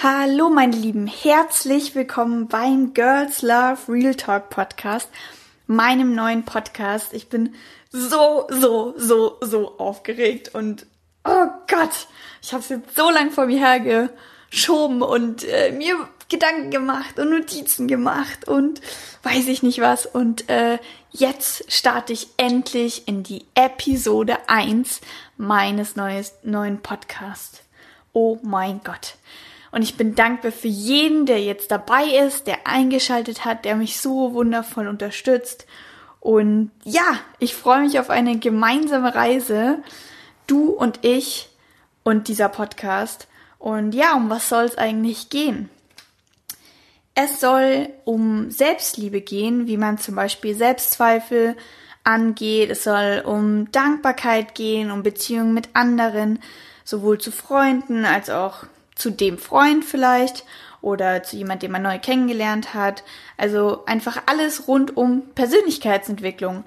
Hallo meine Lieben, herzlich willkommen beim Girls Love Real Talk Podcast, meinem neuen Podcast. Ich bin so, so, so, so aufgeregt und oh Gott, ich habe es jetzt so lang vor mir hergeschoben und äh, mir Gedanken gemacht und Notizen gemacht und weiß ich nicht was. Und äh, jetzt starte ich endlich in die Episode 1 meines neues, neuen Podcasts. Oh mein Gott. Und ich bin dankbar für jeden, der jetzt dabei ist, der eingeschaltet hat, der mich so wundervoll unterstützt. Und ja, ich freue mich auf eine gemeinsame Reise. Du und ich und dieser Podcast. Und ja, um was soll es eigentlich gehen? Es soll um Selbstliebe gehen, wie man zum Beispiel Selbstzweifel angeht. Es soll um Dankbarkeit gehen, um Beziehungen mit anderen, sowohl zu Freunden als auch zu dem Freund vielleicht oder zu jemand, den man neu kennengelernt hat. Also einfach alles rund um Persönlichkeitsentwicklung.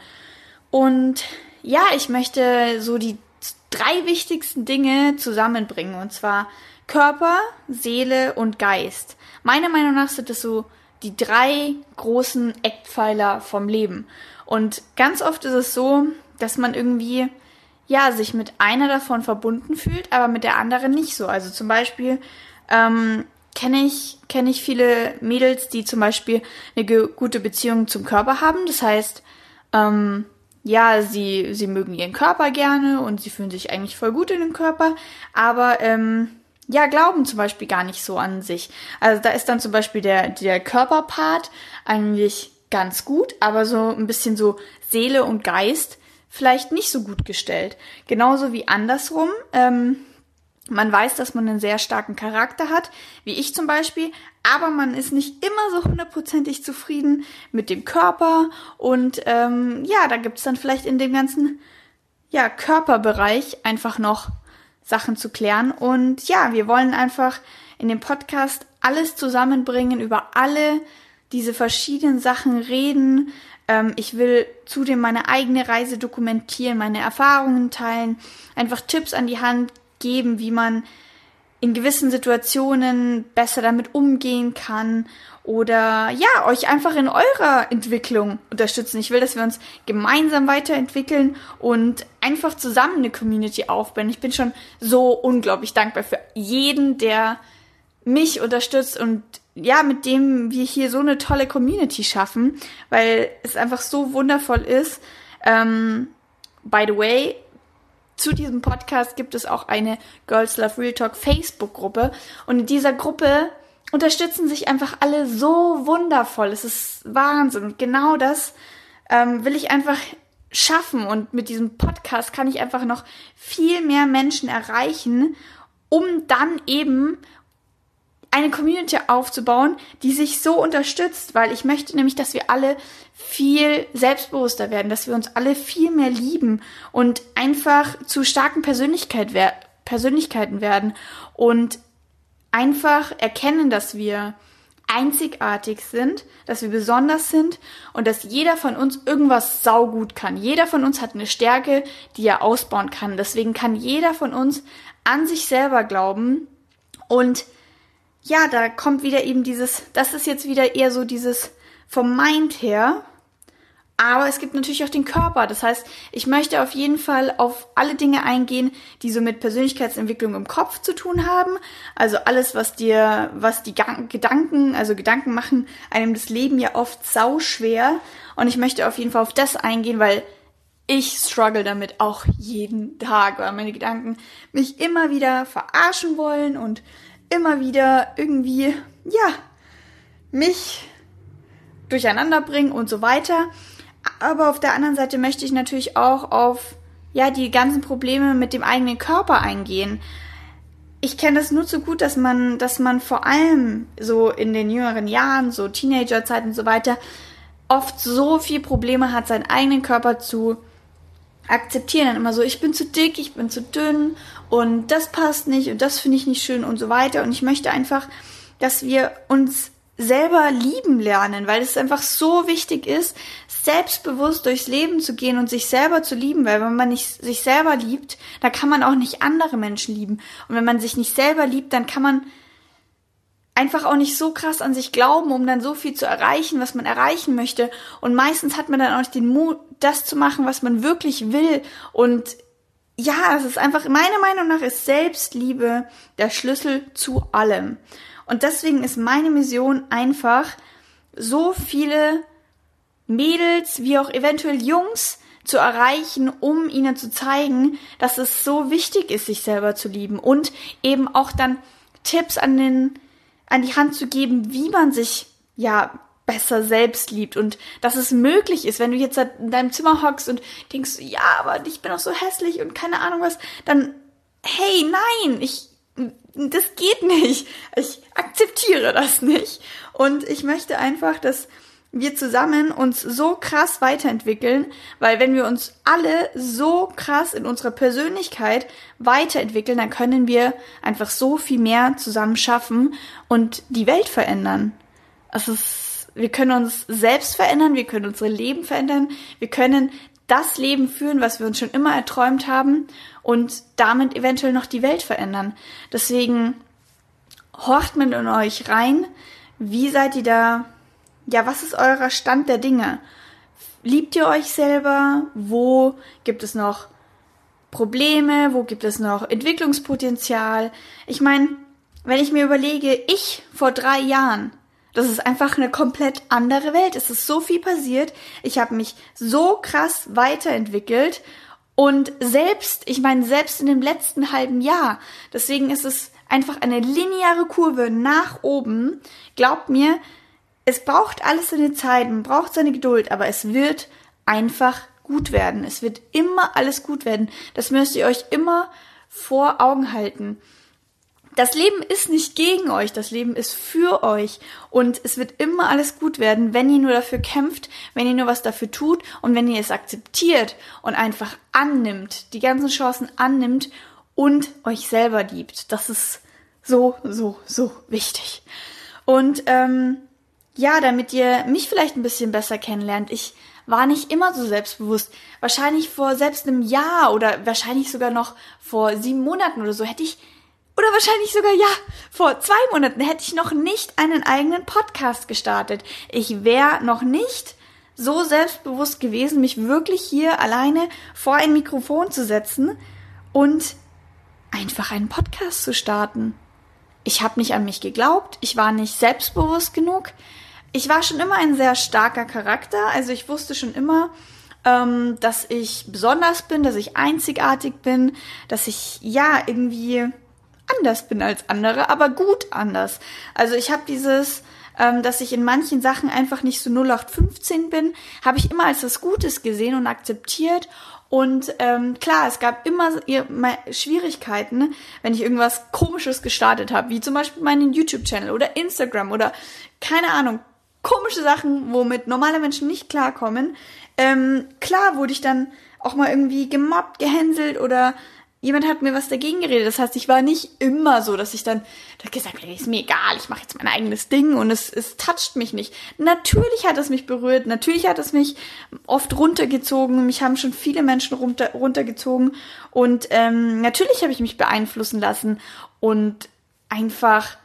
Und ja, ich möchte so die drei wichtigsten Dinge zusammenbringen. Und zwar Körper, Seele und Geist. Meiner Meinung nach sind das so die drei großen Eckpfeiler vom Leben. Und ganz oft ist es so, dass man irgendwie ja, sich mit einer davon verbunden fühlt, aber mit der anderen nicht so. Also zum Beispiel ähm, kenne ich, kenne ich viele Mädels, die zum Beispiel eine gute Beziehung zum Körper haben. Das heißt, ähm, ja, sie, sie mögen ihren Körper gerne und sie fühlen sich eigentlich voll gut in dem Körper, aber ähm, ja, glauben zum Beispiel gar nicht so an sich. Also da ist dann zum Beispiel der, der Körperpart eigentlich ganz gut, aber so ein bisschen so Seele und Geist vielleicht nicht so gut gestellt. Genauso wie andersrum. Ähm, man weiß, dass man einen sehr starken Charakter hat, wie ich zum Beispiel, aber man ist nicht immer so hundertprozentig zufrieden mit dem Körper und ähm, ja, da gibt's dann vielleicht in dem ganzen ja, Körperbereich einfach noch Sachen zu klären und ja, wir wollen einfach in dem Podcast alles zusammenbringen, über alle diese verschiedenen Sachen reden, ähm, ich will zudem meine eigene Reise dokumentieren, meine Erfahrungen teilen, einfach Tipps an die Hand geben, wie man in gewissen Situationen besser damit umgehen kann oder ja, euch einfach in eurer Entwicklung unterstützen. Ich will, dass wir uns gemeinsam weiterentwickeln und einfach zusammen eine Community aufbauen. Ich bin schon so unglaublich dankbar für jeden, der mich unterstützt und ja, mit dem wir hier so eine tolle Community schaffen, weil es einfach so wundervoll ist. Ähm, by the way, zu diesem Podcast gibt es auch eine Girls Love Real Talk Facebook-Gruppe und in dieser Gruppe unterstützen sich einfach alle so wundervoll. Es ist Wahnsinn und genau das ähm, will ich einfach schaffen und mit diesem Podcast kann ich einfach noch viel mehr Menschen erreichen, um dann eben eine Community aufzubauen, die sich so unterstützt, weil ich möchte nämlich, dass wir alle viel selbstbewusster werden, dass wir uns alle viel mehr lieben und einfach zu starken Persönlichkeit wer Persönlichkeiten werden und einfach erkennen, dass wir einzigartig sind, dass wir besonders sind und dass jeder von uns irgendwas saugut kann. Jeder von uns hat eine Stärke, die er ausbauen kann. Deswegen kann jeder von uns an sich selber glauben und ja, da kommt wieder eben dieses, das ist jetzt wieder eher so dieses vom Mind her. Aber es gibt natürlich auch den Körper. Das heißt, ich möchte auf jeden Fall auf alle Dinge eingehen, die so mit Persönlichkeitsentwicklung im Kopf zu tun haben. Also alles, was dir, was die Gedanken, also Gedanken machen einem das Leben ja oft sau schwer. Und ich möchte auf jeden Fall auf das eingehen, weil ich struggle damit auch jeden Tag, weil meine Gedanken mich immer wieder verarschen wollen und immer wieder irgendwie, ja, mich durcheinander bringen und so weiter. Aber auf der anderen Seite möchte ich natürlich auch auf, ja, die ganzen Probleme mit dem eigenen Körper eingehen. Ich kenne das nur zu gut, dass man, dass man vor allem so in den jüngeren Jahren, so Teenagerzeit und so weiter, oft so viel Probleme hat, seinen eigenen Körper zu akzeptieren. Dann immer so, ich bin zu dick, ich bin zu dünn und das passt nicht und das finde ich nicht schön und so weiter. Und ich möchte einfach, dass wir uns selber lieben lernen, weil es einfach so wichtig ist, selbstbewusst durchs Leben zu gehen und sich selber zu lieben, weil wenn man nicht sich selber liebt, dann kann man auch nicht andere Menschen lieben. Und wenn man sich nicht selber liebt, dann kann man einfach auch nicht so krass an sich glauben, um dann so viel zu erreichen, was man erreichen möchte. Und meistens hat man dann auch nicht den Mut, das zu machen, was man wirklich will. Und ja, es ist einfach, meiner Meinung nach ist Selbstliebe der Schlüssel zu allem. Und deswegen ist meine Mission einfach, so viele Mädels wie auch eventuell Jungs zu erreichen, um ihnen zu zeigen, dass es so wichtig ist, sich selber zu lieben und eben auch dann Tipps an den an die Hand zu geben, wie man sich ja besser selbst liebt und dass es möglich ist, wenn du jetzt in deinem Zimmer hockst und denkst, ja, aber ich bin auch so hässlich und keine Ahnung was, dann hey, nein, ich das geht nicht. Ich akzeptiere das nicht und ich möchte einfach, dass wir zusammen uns so krass weiterentwickeln, weil wenn wir uns alle so krass in unserer Persönlichkeit weiterentwickeln, dann können wir einfach so viel mehr zusammen schaffen und die Welt verändern. Also es, wir können uns selbst verändern, wir können unsere Leben verändern, wir können das Leben führen, was wir uns schon immer erträumt haben und damit eventuell noch die Welt verändern. Deswegen horcht man in euch rein, wie seid ihr da ja, was ist euer Stand der Dinge? Liebt ihr euch selber? Wo gibt es noch Probleme? Wo gibt es noch Entwicklungspotenzial? Ich meine, wenn ich mir überlege, ich vor drei Jahren, das ist einfach eine komplett andere Welt. Es ist so viel passiert. Ich habe mich so krass weiterentwickelt und selbst, ich meine, selbst in dem letzten halben Jahr. Deswegen ist es einfach eine lineare Kurve nach oben. Glaubt mir, es braucht alles seine Zeit, man braucht seine Geduld, aber es wird einfach gut werden. Es wird immer alles gut werden. Das müsst ihr euch immer vor Augen halten. Das Leben ist nicht gegen euch, das Leben ist für euch und es wird immer alles gut werden, wenn ihr nur dafür kämpft, wenn ihr nur was dafür tut und wenn ihr es akzeptiert und einfach annimmt, die ganzen Chancen annimmt und euch selber liebt. Das ist so, so, so wichtig. Und ähm, ja, damit ihr mich vielleicht ein bisschen besser kennenlernt. Ich war nicht immer so selbstbewusst. Wahrscheinlich vor selbst einem Jahr oder wahrscheinlich sogar noch vor sieben Monaten oder so hätte ich, oder wahrscheinlich sogar ja, vor zwei Monaten hätte ich noch nicht einen eigenen Podcast gestartet. Ich wäre noch nicht so selbstbewusst gewesen, mich wirklich hier alleine vor ein Mikrofon zu setzen und einfach einen Podcast zu starten. Ich habe nicht an mich geglaubt, ich war nicht selbstbewusst genug, ich war schon immer ein sehr starker Charakter. Also ich wusste schon immer, ähm, dass ich besonders bin, dass ich einzigartig bin, dass ich ja irgendwie anders bin als andere, aber gut anders. Also ich habe dieses, ähm, dass ich in manchen Sachen einfach nicht so 0815 bin, habe ich immer als was Gutes gesehen und akzeptiert. Und ähm, klar, es gab immer Schwierigkeiten, wenn ich irgendwas Komisches gestartet habe, wie zum Beispiel meinen YouTube-Channel oder Instagram oder keine Ahnung, komische Sachen, womit normale Menschen nicht klarkommen. Ähm, klar wurde ich dann auch mal irgendwie gemobbt, gehänselt oder jemand hat mir was dagegen geredet. Das heißt, ich war nicht immer so, dass ich dann gesagt habe, ist mir egal, ich mache jetzt mein eigenes Ding und es, es toucht mich nicht. Natürlich hat es mich berührt, natürlich hat es mich oft runtergezogen. Mich haben schon viele Menschen runter, runtergezogen und ähm, natürlich habe ich mich beeinflussen lassen und einfach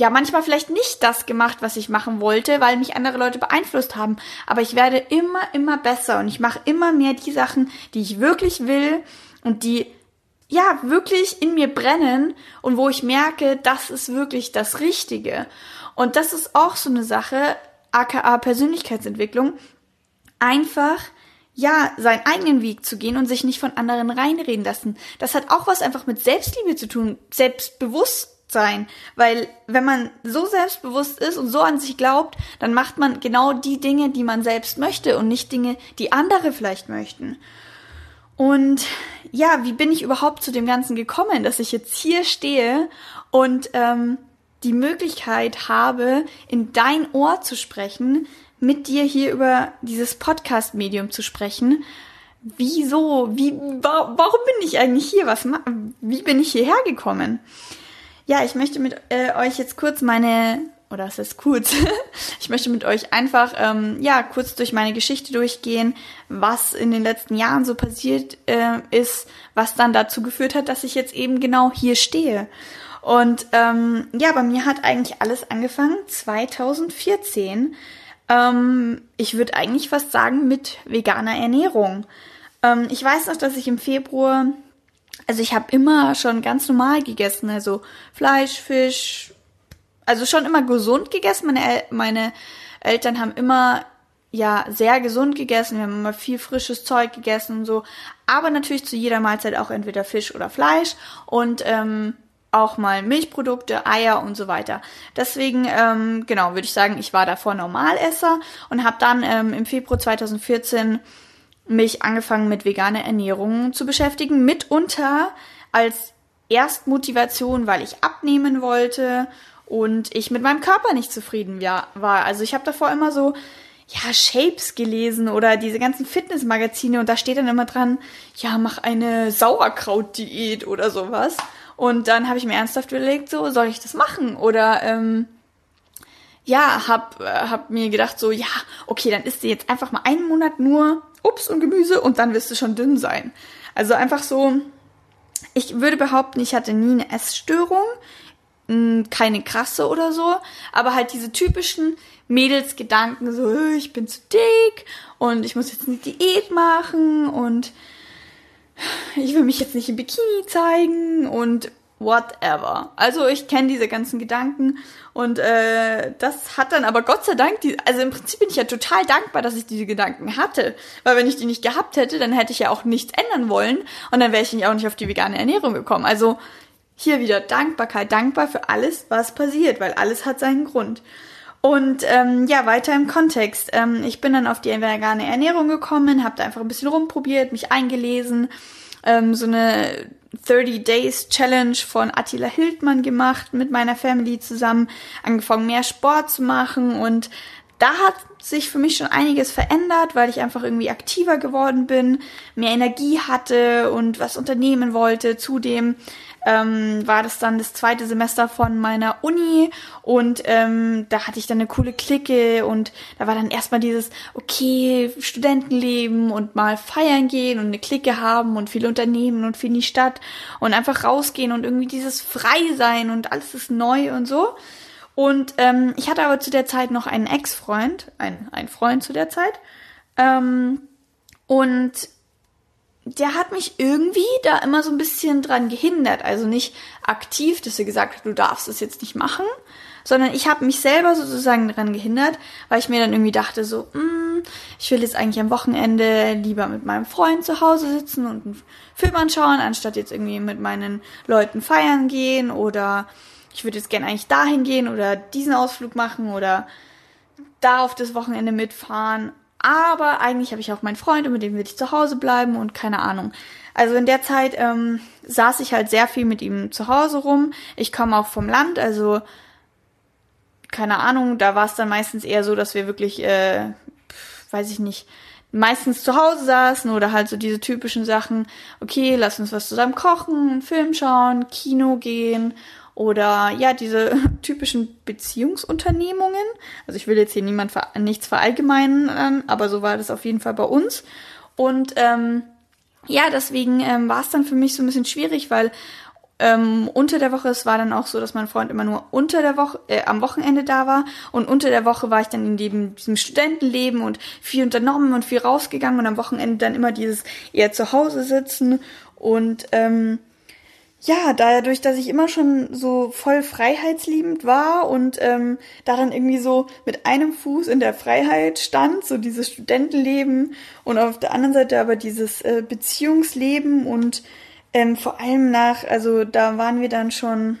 ja manchmal vielleicht nicht das gemacht, was ich machen wollte, weil mich andere Leute beeinflusst haben. Aber ich werde immer, immer besser und ich mache immer mehr die Sachen, die ich wirklich will und die ja wirklich in mir brennen und wo ich merke, das ist wirklich das Richtige. Und das ist auch so eine Sache, aka Persönlichkeitsentwicklung, einfach ja, seinen eigenen Weg zu gehen und sich nicht von anderen reinreden lassen. Das hat auch was einfach mit Selbstliebe zu tun, Selbstbewusst sein. Weil wenn man so selbstbewusst ist und so an sich glaubt, dann macht man genau die Dinge, die man selbst möchte und nicht Dinge, die andere vielleicht möchten. Und ja, wie bin ich überhaupt zu dem Ganzen gekommen, dass ich jetzt hier stehe und ähm, die Möglichkeit habe, in dein Ohr zu sprechen, mit dir hier über dieses Podcast-Medium zu sprechen. Wieso? Wie, wa warum bin ich eigentlich hier? Was, wie bin ich hierher gekommen? Ja, ich möchte mit äh, euch jetzt kurz meine, oder es ist kurz, ich möchte mit euch einfach, ähm, ja, kurz durch meine Geschichte durchgehen, was in den letzten Jahren so passiert äh, ist, was dann dazu geführt hat, dass ich jetzt eben genau hier stehe. Und ähm, ja, bei mir hat eigentlich alles angefangen 2014. Ähm, ich würde eigentlich fast sagen mit veganer Ernährung. Ähm, ich weiß noch, dass ich im Februar, also ich habe immer schon ganz normal gegessen, also Fleisch, Fisch, also schon immer gesund gegessen. Meine, El meine Eltern haben immer ja sehr gesund gegessen. Wir haben immer viel frisches Zeug gegessen und so. Aber natürlich zu jeder Mahlzeit auch entweder Fisch oder Fleisch und ähm, auch mal Milchprodukte, Eier und so weiter. Deswegen, ähm, genau, würde ich sagen, ich war davor Normalesser und habe dann ähm, im Februar 2014 mich angefangen mit veganer Ernährung zu beschäftigen, mitunter als Erstmotivation, weil ich abnehmen wollte und ich mit meinem Körper nicht zufrieden war. Also ich habe davor immer so ja, Shapes gelesen oder diese ganzen Fitnessmagazine und da steht dann immer dran, ja, mach eine Sauerkrautdiät oder sowas. Und dann habe ich mir ernsthaft überlegt, so, soll ich das machen? Oder ähm, ja, hab, äh, hab mir gedacht, so, ja, okay, dann isst du jetzt einfach mal einen Monat nur Obst und Gemüse und dann wirst du schon dünn sein. Also einfach so, ich würde behaupten, ich hatte nie eine Essstörung, keine krasse oder so, aber halt diese typischen Mädelsgedanken, so, äh, ich bin zu dick und ich muss jetzt eine Diät machen und ich will mich jetzt nicht im Bikini zeigen und whatever. Also ich kenne diese ganzen Gedanken und äh, das hat dann aber Gott sei Dank, die, also im Prinzip bin ich ja total dankbar, dass ich diese Gedanken hatte, weil wenn ich die nicht gehabt hätte, dann hätte ich ja auch nichts ändern wollen und dann wäre ich auch nicht auf die vegane Ernährung gekommen. Also hier wieder Dankbarkeit, dankbar für alles, was passiert, weil alles hat seinen Grund. Und ähm, ja, weiter im Kontext. Ähm, ich bin dann auf die vegane Ernährung gekommen, habe da einfach ein bisschen rumprobiert, mich eingelesen, ähm, so eine 30 Days Challenge von Attila Hildmann gemacht, mit meiner Family zusammen, angefangen mehr Sport zu machen und da hat sich für mich schon einiges verändert, weil ich einfach irgendwie aktiver geworden bin, mehr Energie hatte und was unternehmen wollte. Zudem ähm, war das dann das zweite Semester von meiner Uni und ähm, da hatte ich dann eine coole Clique und da war dann erstmal dieses, okay, Studentenleben und mal feiern gehen und eine Clique haben und viel unternehmen und viel in die Stadt und einfach rausgehen und irgendwie dieses Frei sein und alles ist neu und so. Und ähm, ich hatte aber zu der Zeit noch einen Ex-Freund, ein, ein Freund zu der Zeit. Ähm, und der hat mich irgendwie da immer so ein bisschen dran gehindert. Also nicht aktiv, dass er gesagt hat, du darfst es jetzt nicht machen, sondern ich habe mich selber sozusagen dran gehindert, weil ich mir dann irgendwie dachte so, mm, ich will jetzt eigentlich am Wochenende lieber mit meinem Freund zu Hause sitzen und einen Film anschauen, anstatt jetzt irgendwie mit meinen Leuten feiern gehen oder ich würde jetzt gerne eigentlich dahin gehen oder diesen Ausflug machen oder da auf das Wochenende mitfahren aber eigentlich habe ich auch meinen Freund und mit dem will ich zu Hause bleiben und keine Ahnung. Also in der Zeit ähm, saß ich halt sehr viel mit ihm zu Hause rum. Ich komme auch vom Land, also keine Ahnung, da war es dann meistens eher so, dass wir wirklich, äh, weiß ich nicht, meistens zu Hause saßen oder halt so diese typischen Sachen, okay, lass uns was zusammen kochen, einen Film schauen, Kino gehen oder ja, diese typischen Beziehungsunternehmungen. Also ich will jetzt hier niemand ver nichts verallgemeinern, aber so war das auf jeden Fall bei uns. Und ähm, ja, deswegen ähm, war es dann für mich so ein bisschen schwierig, weil ähm, unter der Woche, es war dann auch so, dass mein Freund immer nur unter der Woche, äh, am Wochenende da war und unter der Woche war ich dann in dem, diesem Studentenleben und viel unternommen und viel rausgegangen und am Wochenende dann immer dieses eher zu Hause sitzen und ähm, ja, dadurch, dass ich immer schon so voll freiheitsliebend war und ähm, da dann irgendwie so mit einem Fuß in der Freiheit stand, so dieses Studentenleben und auf der anderen Seite aber dieses äh, Beziehungsleben und ähm, vor allem nach, also da waren wir dann schon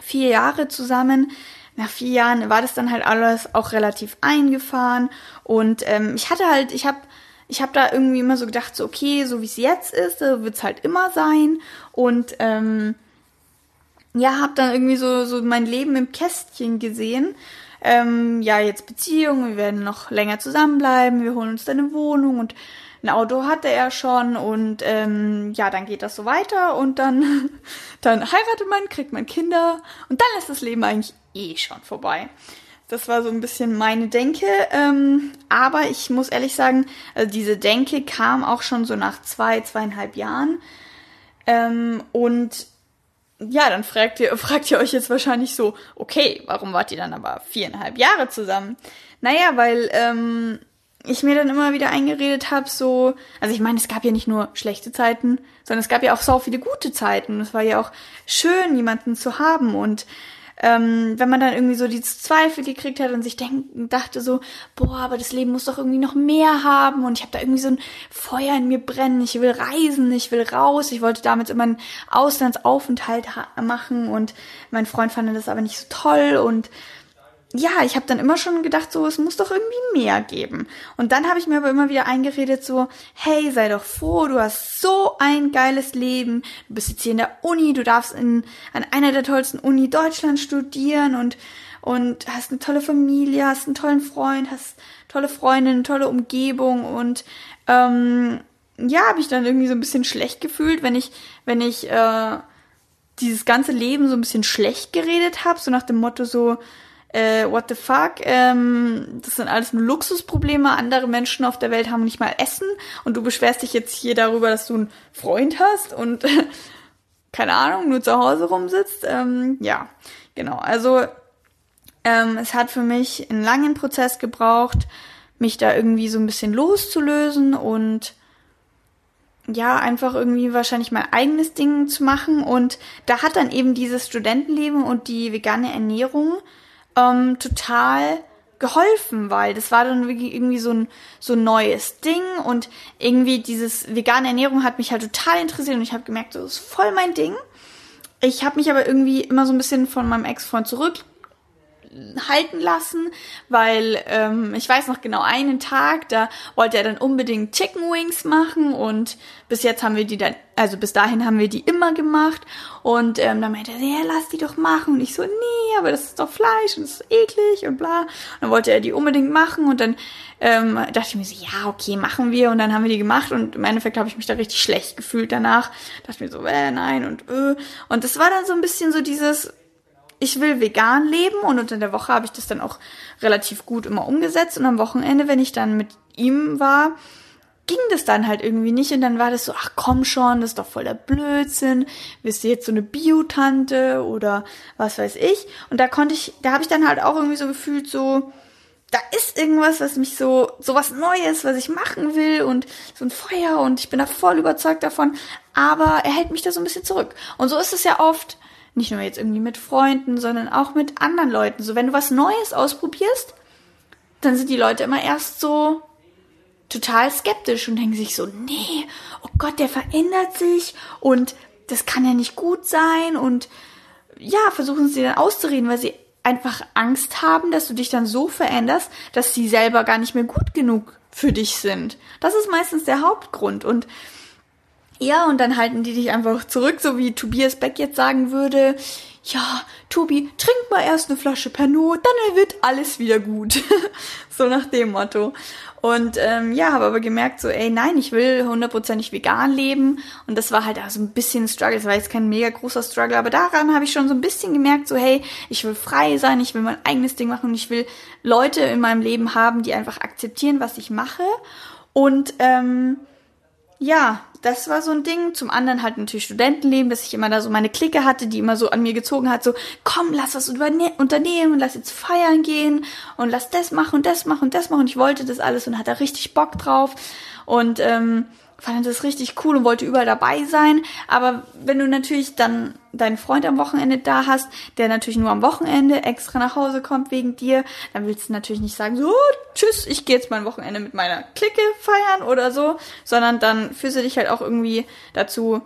vier Jahre zusammen. Nach vier Jahren war das dann halt alles auch relativ eingefahren und ähm, ich hatte halt, ich habe ich habe da irgendwie immer so gedacht, so okay, so wie es jetzt ist, so wird es halt immer sein. Und ähm, ja, habe dann irgendwie so, so mein Leben im Kästchen gesehen. Ähm, ja, jetzt Beziehung, wir werden noch länger zusammenbleiben, wir holen uns dann eine Wohnung und ein Auto hatte er schon und ähm, ja, dann geht das so weiter und dann, dann heiratet man, kriegt man Kinder und dann ist das Leben eigentlich eh schon vorbei. Das war so ein bisschen meine Denke. Ähm, aber ich muss ehrlich sagen, also diese Denke kam auch schon so nach zwei, zweieinhalb Jahren. Ähm, und ja, dann fragt ihr, fragt ihr euch jetzt wahrscheinlich so, okay, warum wart ihr dann aber viereinhalb Jahre zusammen? Naja, weil ähm, ich mir dann immer wieder eingeredet habe, so, also ich meine, es gab ja nicht nur schlechte Zeiten, sondern es gab ja auch so viele gute Zeiten. Es war ja auch schön, jemanden zu haben und ähm, wenn man dann irgendwie so die Zweifel gekriegt hat und sich denken, dachte so, boah, aber das Leben muss doch irgendwie noch mehr haben und ich habe da irgendwie so ein Feuer in mir brennen, ich will reisen, ich will raus, ich wollte damit immer einen Auslandsaufenthalt machen und mein Freund fand das aber nicht so toll und ja, ich habe dann immer schon gedacht, so, es muss doch irgendwie mehr geben. Und dann habe ich mir aber immer wieder eingeredet, so, hey, sei doch froh, du hast so ein geiles Leben, du bist jetzt hier in der Uni, du darfst in, an einer der tollsten Uni Deutschland studieren und, und hast eine tolle Familie, hast einen tollen Freund, hast tolle Freundin, tolle Umgebung und ähm, ja, habe ich dann irgendwie so ein bisschen schlecht gefühlt, wenn ich, wenn ich äh, dieses ganze Leben so ein bisschen schlecht geredet habe, so nach dem Motto so, äh, what the fuck, ähm, das sind alles nur Luxusprobleme, andere Menschen auf der Welt haben nicht mal Essen und du beschwerst dich jetzt hier darüber, dass du einen Freund hast und keine Ahnung, nur zu Hause rumsitzt. Ähm, ja, genau. Also ähm, es hat für mich einen langen Prozess gebraucht, mich da irgendwie so ein bisschen loszulösen und ja, einfach irgendwie wahrscheinlich mein eigenes Ding zu machen. Und da hat dann eben dieses Studentenleben und die vegane Ernährung ähm, total geholfen, weil das war dann irgendwie so ein so ein neues Ding und irgendwie dieses vegane Ernährung hat mich halt total interessiert und ich habe gemerkt, das ist voll mein Ding. Ich habe mich aber irgendwie immer so ein bisschen von meinem Ex-Freund zurück halten lassen, weil ähm, ich weiß noch genau einen Tag, da wollte er dann unbedingt Chicken Wings machen und bis jetzt haben wir die dann, also bis dahin haben wir die immer gemacht und ähm, dann meinte er, ja, lass die doch machen und ich so, nee, aber das ist doch Fleisch und das ist eklig und bla. Und dann wollte er die unbedingt machen und dann ähm, dachte ich mir so, ja, okay, machen wir und dann haben wir die gemacht und im Endeffekt habe ich mich da richtig schlecht gefühlt danach. Dachte mir so, äh, nein und äh. Und das war dann so ein bisschen so dieses, ich will vegan leben und unter der Woche habe ich das dann auch relativ gut immer umgesetzt und am Wochenende, wenn ich dann mit ihm war, ging das dann halt irgendwie nicht und dann war das so, ach komm schon, das ist doch voll der Blödsinn, bist du jetzt so eine Biotante oder was weiß ich? Und da konnte ich, da habe ich dann halt auch irgendwie so gefühlt so, da ist irgendwas, was mich so, so was Neues, was ich machen will und so ein Feuer und ich bin da voll überzeugt davon, aber er hält mich da so ein bisschen zurück. Und so ist es ja oft, nicht nur jetzt irgendwie mit Freunden, sondern auch mit anderen Leuten. So, wenn du was Neues ausprobierst, dann sind die Leute immer erst so total skeptisch und denken sich so, nee, oh Gott, der verändert sich und das kann ja nicht gut sein und ja, versuchen sie dann auszureden, weil sie einfach Angst haben, dass du dich dann so veränderst, dass sie selber gar nicht mehr gut genug für dich sind. Das ist meistens der Hauptgrund und ja, und dann halten die dich einfach zurück, so wie Tobias Beck jetzt sagen würde, ja, Tobi, trink mal erst eine Flasche Pernod, dann wird alles wieder gut. so nach dem Motto. Und ähm, ja, habe aber gemerkt, so, ey, nein, ich will hundertprozentig vegan leben. Und das war halt auch so ein bisschen ein Struggle. Das war jetzt kein mega großer Struggle, aber daran habe ich schon so ein bisschen gemerkt, so, hey, ich will frei sein, ich will mein eigenes Ding machen und ich will Leute in meinem Leben haben, die einfach akzeptieren, was ich mache. Und ähm, ja, das war so ein Ding. Zum anderen halt natürlich Studentenleben, dass ich immer da so meine Clique hatte, die immer so an mir gezogen hat, so, komm, lass was unternehmen, lass jetzt feiern gehen und lass das machen und das machen und das machen. Und ich wollte das alles und hatte richtig Bock drauf. Und ähm, fand das richtig cool und wollte überall dabei sein. Aber wenn du natürlich dann deinen Freund am Wochenende da hast, der natürlich nur am Wochenende extra nach Hause kommt wegen dir, dann willst du natürlich nicht sagen, so, tschüss, ich gehe jetzt mein Wochenende mit meiner Clique feiern oder so, sondern dann fühlst du dich halt auch irgendwie dazu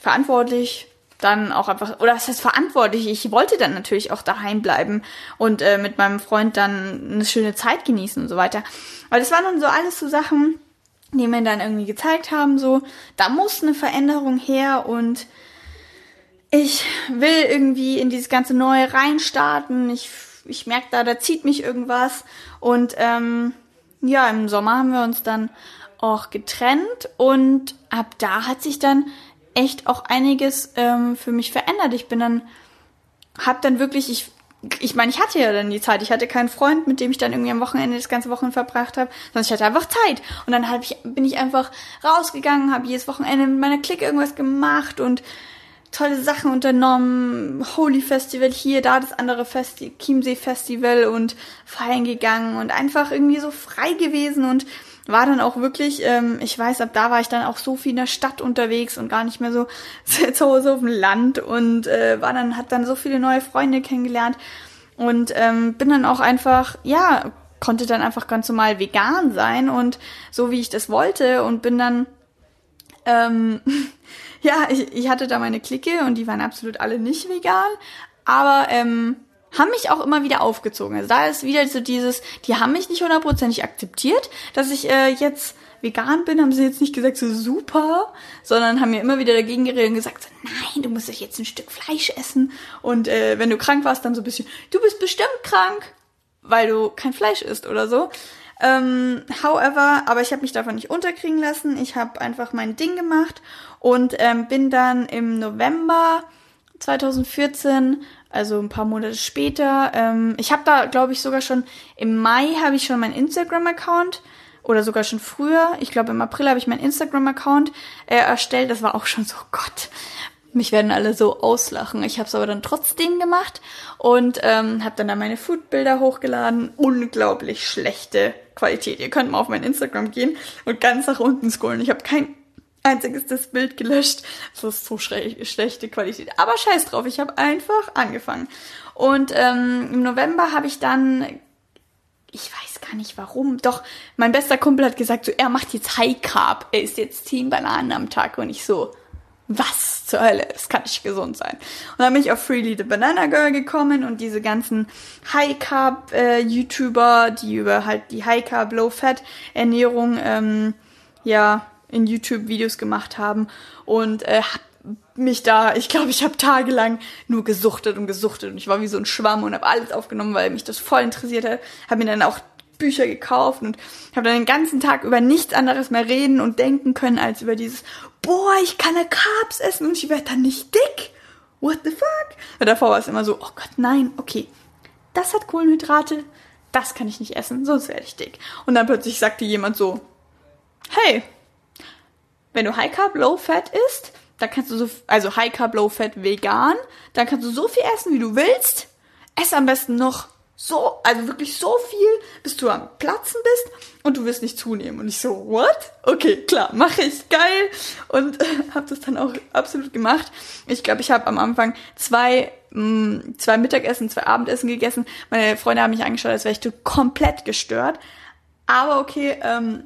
verantwortlich, dann auch einfach, oder was heißt verantwortlich? Ich wollte dann natürlich auch daheim bleiben und äh, mit meinem Freund dann eine schöne Zeit genießen und so weiter. Aber das waren dann so alles so Sachen, die mir dann irgendwie gezeigt haben, so, da muss eine Veränderung her und ich will irgendwie in dieses ganze Neue reinstarten. Ich, ich merke da, da zieht mich irgendwas. Und ähm, ja, im Sommer haben wir uns dann auch getrennt und ab da hat sich dann echt auch einiges ähm, für mich verändert. Ich bin dann, hab dann wirklich, ich ich meine, ich hatte ja dann die Zeit. Ich hatte keinen Freund, mit dem ich dann irgendwie am Wochenende das ganze Wochenende verbracht habe, sondern ich hatte einfach Zeit. Und dann hab ich, bin ich einfach rausgegangen, habe jedes Wochenende mit meiner Clique irgendwas gemacht und tolle Sachen unternommen. Holy Festival hier, da das andere Festi Chiemsee Festival und feiern gegangen und einfach irgendwie so frei gewesen und war dann auch wirklich, ähm, ich weiß, ab da war ich dann auch so viel in der Stadt unterwegs und gar nicht mehr so zu Hause auf dem Land und äh, war dann, hat dann so viele neue Freunde kennengelernt und ähm, bin dann auch einfach, ja, konnte dann einfach ganz normal vegan sein und so wie ich das wollte und bin dann ähm, ja, ich, ich hatte da meine Clique und die waren absolut alle nicht vegan, aber ähm, haben mich auch immer wieder aufgezogen. Also da ist wieder so dieses, die haben mich nicht hundertprozentig akzeptiert, dass ich äh, jetzt vegan bin, haben sie jetzt nicht gesagt so super, sondern haben mir immer wieder dagegen geredet und gesagt so, nein, du musst jetzt ein Stück Fleisch essen und äh, wenn du krank warst, dann so ein bisschen, du bist bestimmt krank, weil du kein Fleisch isst oder so. Ähm, however, aber ich habe mich davon nicht unterkriegen lassen. Ich habe einfach mein Ding gemacht und ähm, bin dann im November 2014, also ein paar Monate später, ähm, ich habe da, glaube ich, sogar schon im Mai habe ich schon meinen Instagram-Account oder sogar schon früher. Ich glaube, im April habe ich meinen Instagram-Account äh, erstellt. Das war auch schon so, Gott, mich werden alle so auslachen. Ich habe es aber dann trotzdem gemacht und ähm, habe dann da meine Foodbilder hochgeladen. Unglaublich schlechte Qualität. Ihr könnt mal auf mein Instagram gehen und ganz nach unten scrollen. Ich habe kein einziges das Bild gelöscht. Das ist so schlechte Qualität. Aber scheiß drauf, ich habe einfach angefangen. Und ähm, im November habe ich dann, ich weiß gar nicht warum, doch mein bester Kumpel hat gesagt, so er macht jetzt High Carb, er isst jetzt 10 Bananen am Tag und ich so, was zur Hölle, das kann nicht gesund sein. Und dann bin ich auf Freely the Banana Girl gekommen und diese ganzen High Carb äh, YouTuber, die über halt die High Carb Low Fat Ernährung ähm, ja in YouTube Videos gemacht haben und äh, mich da, ich glaube, ich habe tagelang nur gesuchtet und gesuchtet und ich war wie so ein Schwamm und habe alles aufgenommen, weil mich das voll interessiert hat. Habe mir dann auch Bücher gekauft und habe dann den ganzen Tag über nichts anderes mehr reden und denken können als über dieses boah, ich kann ja Carbs essen und ich werde dann nicht dick. What the fuck? Und davor war es immer so, oh Gott, nein, okay, das hat Kohlenhydrate, das kann ich nicht essen, sonst werde ich dick. Und dann plötzlich sagte jemand so, hey, wenn du High Carb, Low Fat isst, dann kannst du so, also High Carb, Low Fat vegan, dann kannst du so viel essen, wie du willst. Ess am besten noch so, also wirklich so viel, bis du am Platzen bist und du wirst nicht zunehmen. Und ich so, what? Okay, klar, mache ich, geil. Und äh, habe das dann auch absolut gemacht. Ich glaube, ich habe am Anfang zwei, mh, mm, zwei Mittagessen, zwei Abendessen gegessen. Meine Freunde haben mich angeschaut, als wäre ich komplett gestört. Aber okay, ähm,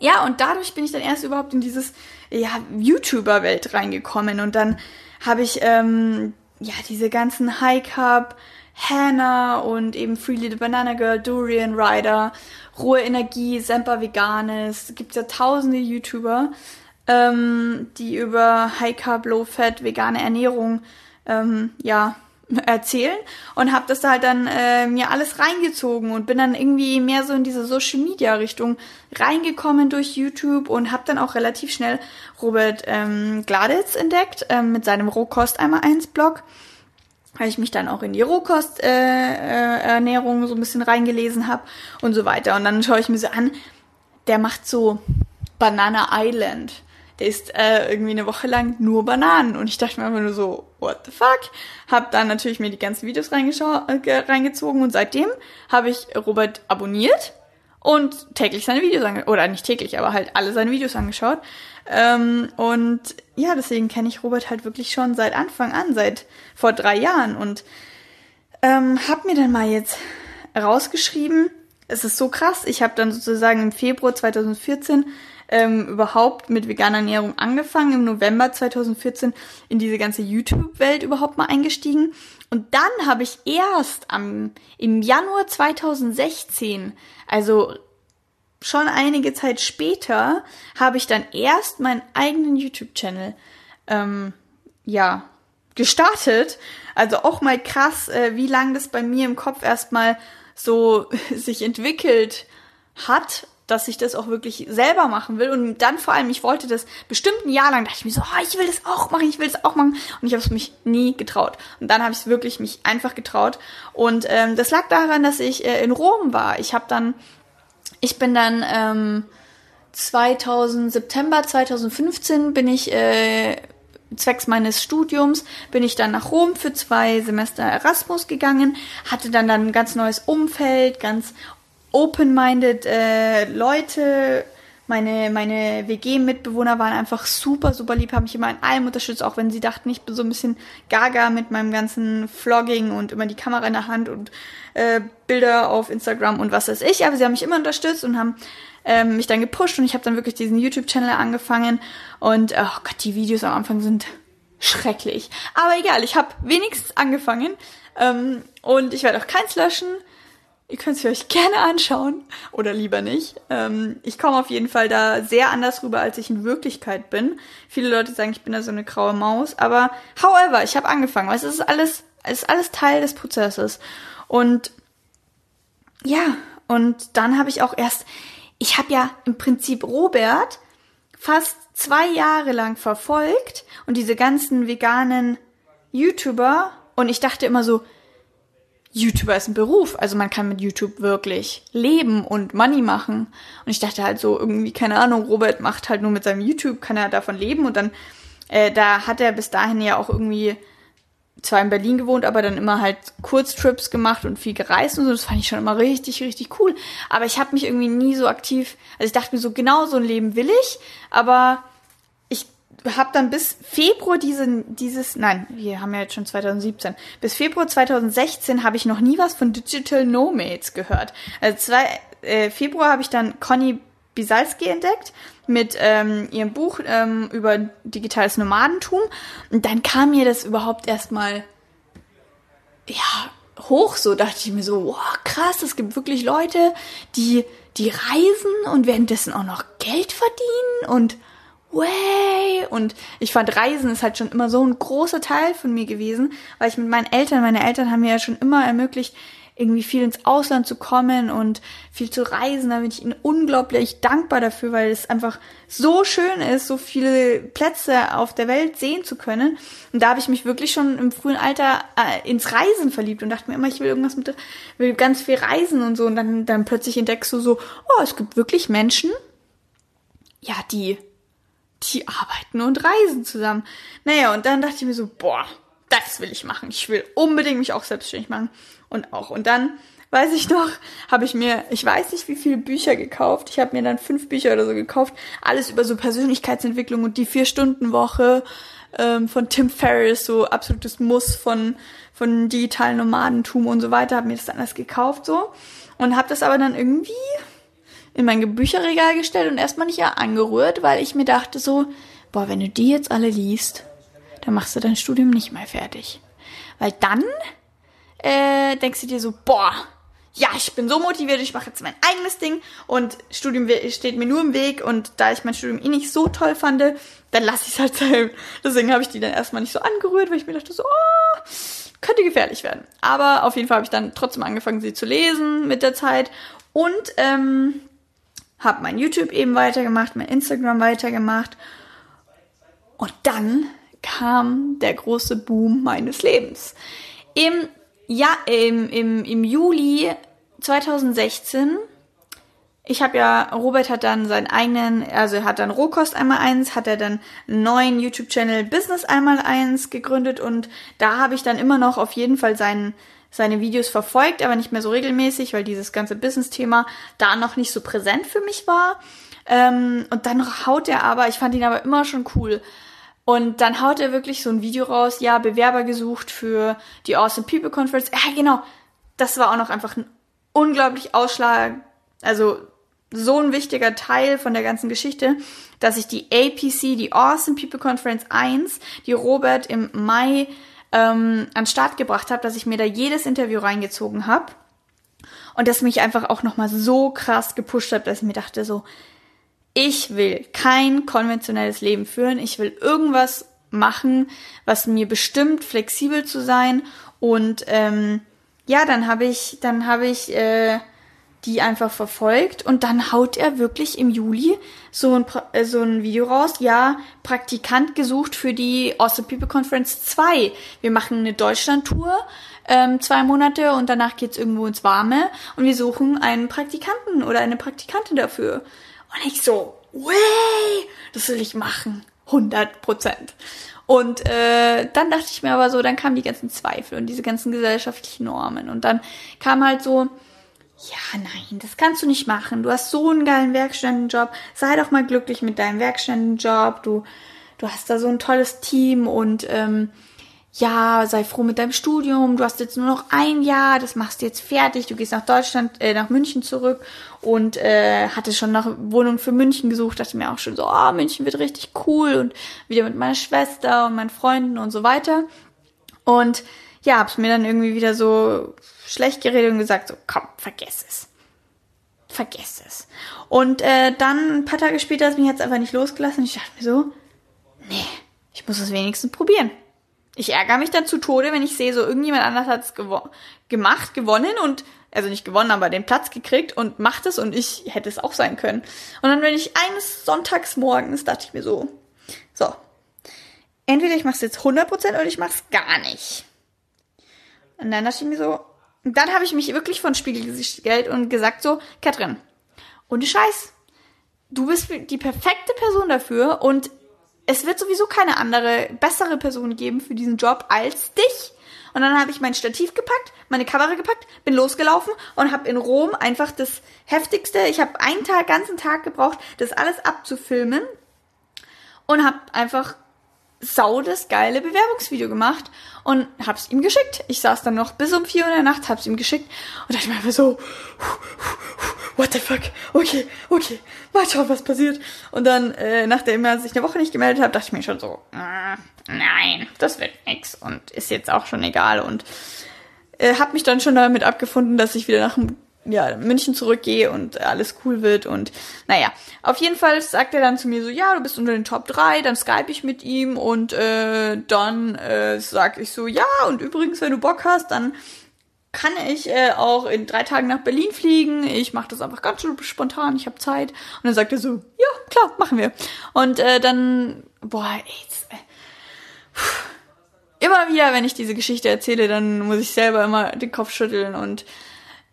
ja, und dadurch bin ich dann erst überhaupt in dieses ja, YouTuber-Welt reingekommen. Und dann habe ich ähm, ja diese ganzen High-Carb- Hannah und eben Freely the Banana Girl, Durian Rider, Ruhe Energie, Semper Veganes. Gibt ja tausende YouTuber, ähm, die über High Carb, Low Fat, vegane Ernährung ähm, ja erzählen und habe das da halt dann äh, mir alles reingezogen und bin dann irgendwie mehr so in diese Social Media Richtung reingekommen durch YouTube und habe dann auch relativ schnell Robert ähm, Gladitz entdeckt ähm, mit seinem Rohkost einmal eins Blog weil ich mich dann auch in die Rohkosternährung äh, äh, so ein bisschen reingelesen habe und so weiter. Und dann schaue ich mir so an, der macht so Banana Island. Der ist äh, irgendwie eine Woche lang nur Bananen. Und ich dachte mir einfach nur so, what the fuck? Hab dann natürlich mir die ganzen Videos äh, reingezogen und seitdem habe ich Robert abonniert und täglich seine Videos angeschaut. Oder nicht täglich, aber halt alle seine Videos angeschaut. Ähm, und ja, deswegen kenne ich Robert halt wirklich schon seit Anfang an, seit vor drei Jahren. Und ähm, hab mir dann mal jetzt rausgeschrieben, es ist so krass, ich habe dann sozusagen im Februar 2014 ähm, überhaupt mit veganer Ernährung angefangen, im November 2014 in diese ganze YouTube-Welt überhaupt mal eingestiegen. Und dann habe ich erst am, im Januar 2016, also schon einige Zeit später habe ich dann erst meinen eigenen YouTube-Channel ähm, ja gestartet. Also auch mal krass, äh, wie lange das bei mir im Kopf erstmal so sich entwickelt hat, dass ich das auch wirklich selber machen will. Und dann vor allem, ich wollte das bestimmt ein Jahr lang, dachte ich mir so, oh, ich will das auch machen, ich will das auch machen. Und ich habe es mich nie getraut. Und dann habe ich es wirklich mich einfach getraut. Und ähm, das lag daran, dass ich äh, in Rom war. Ich habe dann ich bin dann ähm, 2000, September 2015 bin ich äh, zwecks meines Studiums bin ich dann nach Rom für zwei Semester Erasmus gegangen, hatte dann dann ein ganz neues Umfeld, ganz open-minded äh, Leute. Meine, meine WG-Mitbewohner waren einfach super, super lieb, haben mich immer in allem unterstützt, auch wenn sie dachten, ich bin so ein bisschen gaga mit meinem ganzen Vlogging und immer die Kamera in der Hand und äh, Bilder auf Instagram und was weiß ich. Aber sie haben mich immer unterstützt und haben ähm, mich dann gepusht und ich habe dann wirklich diesen YouTube-Channel angefangen und oh Gott, die Videos am Anfang sind schrecklich. Aber egal, ich habe wenigstens angefangen ähm, und ich werde auch keins löschen. Ihr könnt es euch gerne anschauen oder lieber nicht. Ähm, ich komme auf jeden Fall da sehr anders rüber, als ich in Wirklichkeit bin. Viele Leute sagen, ich bin da so eine graue Maus, aber however, ich habe angefangen, weil es ist alles, es ist alles Teil des Prozesses. Und ja, und dann habe ich auch erst, ich habe ja im Prinzip Robert fast zwei Jahre lang verfolgt und diese ganzen veganen YouTuber und ich dachte immer so, YouTuber ist ein Beruf, also man kann mit YouTube wirklich leben und Money machen. Und ich dachte halt so irgendwie, keine Ahnung, Robert macht halt nur mit seinem YouTube, kann er davon leben und dann, äh, da hat er bis dahin ja auch irgendwie zwar in Berlin gewohnt, aber dann immer halt Kurztrips gemacht und viel gereist und so. Das fand ich schon immer richtig, richtig cool. Aber ich habe mich irgendwie nie so aktiv, also ich dachte mir so, genau so ein Leben will ich, aber habe dann bis Februar diesen, dieses, nein, wir haben ja jetzt schon 2017, bis Februar 2016 habe ich noch nie was von Digital Nomads gehört. Also zwei, äh, Februar habe ich dann Conny Bisalski entdeckt mit ähm, ihrem Buch ähm, über digitales Nomadentum. Und dann kam mir das überhaupt erstmal, ja, hoch. So dachte ich mir so, wow, krass, es gibt wirklich Leute, die, die reisen und währenddessen auch noch Geld verdienen und way. Und ich fand Reisen ist halt schon immer so ein großer Teil von mir gewesen, weil ich mit meinen Eltern, meine Eltern haben mir ja schon immer ermöglicht, irgendwie viel ins Ausland zu kommen und viel zu reisen. Da bin ich ihnen unglaublich dankbar dafür, weil es einfach so schön ist, so viele Plätze auf der Welt sehen zu können. Und da habe ich mich wirklich schon im frühen Alter äh, ins Reisen verliebt und dachte mir immer, ich will irgendwas mit, will ganz viel reisen und so. Und dann, dann plötzlich entdeckst du so, oh, es gibt wirklich Menschen, ja, die, die arbeiten und reisen zusammen. Naja, und dann dachte ich mir so, boah, das will ich machen. Ich will unbedingt mich auch selbstständig machen und auch. Und dann weiß ich noch, habe ich mir, ich weiß nicht wie viele Bücher gekauft. Ich habe mir dann fünf Bücher oder so gekauft. Alles über so Persönlichkeitsentwicklung und die Vier-Stunden-Woche ähm, von Tim Ferriss, so absolutes Muss von, von digitalen Nomadentum und so weiter. Habe mir das dann alles gekauft so. Und habe das aber dann irgendwie in mein Bücherregal gestellt und erstmal nicht angerührt, weil ich mir dachte so, boah, wenn du die jetzt alle liest, dann machst du dein Studium nicht mehr fertig. Weil dann äh, denkst du dir so, boah, ja, ich bin so motiviert, ich mache jetzt mein eigenes Ding und Studium steht mir nur im Weg und da ich mein Studium eh nicht so toll fand, dann lasse ich es halt sein. Deswegen habe ich die dann erstmal nicht so angerührt, weil ich mir dachte so, oh, könnte gefährlich werden. Aber auf jeden Fall habe ich dann trotzdem angefangen, sie zu lesen mit der Zeit und ähm, habe mein YouTube eben weitergemacht, mein Instagram weitergemacht und dann kam der große Boom meines Lebens. Im ja, im, im, im Juli 2016, ich habe ja, Robert hat dann seinen eigenen, also er hat dann Rohkost einmal eins, hat er dann einen neuen YouTube-Channel Business einmal eins gegründet und da habe ich dann immer noch auf jeden Fall seinen, seine Videos verfolgt, aber nicht mehr so regelmäßig, weil dieses ganze Business-Thema da noch nicht so präsent für mich war. Ähm, und dann haut er aber, ich fand ihn aber immer schon cool. Und dann haut er wirklich so ein Video raus, ja, Bewerber gesucht für die Awesome People Conference. Ja, genau. Das war auch noch einfach ein unglaublich Ausschlag, also so ein wichtiger Teil von der ganzen Geschichte, dass ich die APC, die Awesome People Conference 1, die Robert im Mai ähm, an Start gebracht hat, dass ich mir da jedes Interview reingezogen habe. Und das mich einfach auch nochmal so krass gepusht hat, dass ich mir dachte so, ich will kein konventionelles Leben führen. Ich will irgendwas machen, was mir bestimmt, flexibel zu sein. Und ähm, ja, dann habe ich, dann habe ich äh, die einfach verfolgt und dann haut er wirklich im Juli so ein, äh, so ein Video raus. Ja, Praktikant gesucht für die Awesome People Conference 2. Wir machen eine Deutschland-Tour, ähm, zwei Monate und danach geht's irgendwo ins Warme und wir suchen einen Praktikanten oder eine Praktikantin dafür. Und ich so, way, das will ich machen. 100 Prozent. Und äh, dann dachte ich mir aber so, dann kamen die ganzen Zweifel und diese ganzen gesellschaftlichen Normen. Und dann kam halt so, ja, nein, das kannst du nicht machen. Du hast so einen geilen Werkstättenjob. Sei doch mal glücklich mit deinem Werkstättenjob. Du, du hast da so ein tolles Team und ähm, ja, sei froh mit deinem Studium, du hast jetzt nur noch ein Jahr, das machst du jetzt fertig, du gehst nach Deutschland, äh, nach München zurück und äh, hatte schon nach Wohnung für München gesucht, dachte mir auch schon so, oh, München wird richtig cool und wieder mit meiner Schwester und meinen Freunden und so weiter. Und ja, hab's mir dann irgendwie wieder so schlecht geredet und gesagt, so, komm, vergess es. Vergess es. Und äh, dann ein paar Tage später ist mich jetzt einfach nicht losgelassen ich dachte mir so, nee, ich muss es wenigstens probieren. Ich ärgere mich dann zu Tode, wenn ich sehe, so irgendjemand anders hat es gewo gemacht, gewonnen und, also nicht gewonnen, aber den Platz gekriegt und macht es und ich hätte es auch sein können. Und dann, wenn ich eines Sonntagsmorgens, dachte ich mir so, so, entweder ich mache es jetzt 100% oder ich mache es gar nicht. Und dann dachte ich mir so, dann habe ich mich wirklich von Spiegel gestellt und gesagt so, Katrin, ohne Scheiß, du bist die perfekte Person dafür und es wird sowieso keine andere, bessere Person geben für diesen Job als dich. Und dann habe ich mein Stativ gepackt, meine Kamera gepackt, bin losgelaufen und habe in Rom einfach das heftigste, ich habe einen Tag, ganzen Tag gebraucht, das alles abzufilmen und habe einfach sau das geile Bewerbungsvideo gemacht und hab's ihm geschickt. Ich saß dann noch bis um vier Uhr in der Nacht, hab's ihm geschickt und dachte mir einfach so, what the fuck, okay, okay, mal schauen, was passiert. Und dann, äh, nachdem er sich eine Woche nicht gemeldet hat, dachte ich mir schon so, äh, nein, das wird nix und ist jetzt auch schon egal und äh, hab mich dann schon damit abgefunden, dass ich wieder nach ja, München zurückgehe und alles cool wird und naja, auf jeden Fall sagt er dann zu mir so, ja, du bist unter den Top 3, dann skype ich mit ihm und äh, dann äh, sag ich so, ja, und übrigens, wenn du Bock hast, dann kann ich äh, auch in drei Tagen nach Berlin fliegen. Ich mache das einfach ganz spontan, ich habe Zeit. Und dann sagt er so, ja, klar, machen wir. Und äh, dann, boah, ey, jetzt, äh, immer wieder, wenn ich diese Geschichte erzähle, dann muss ich selber immer den Kopf schütteln und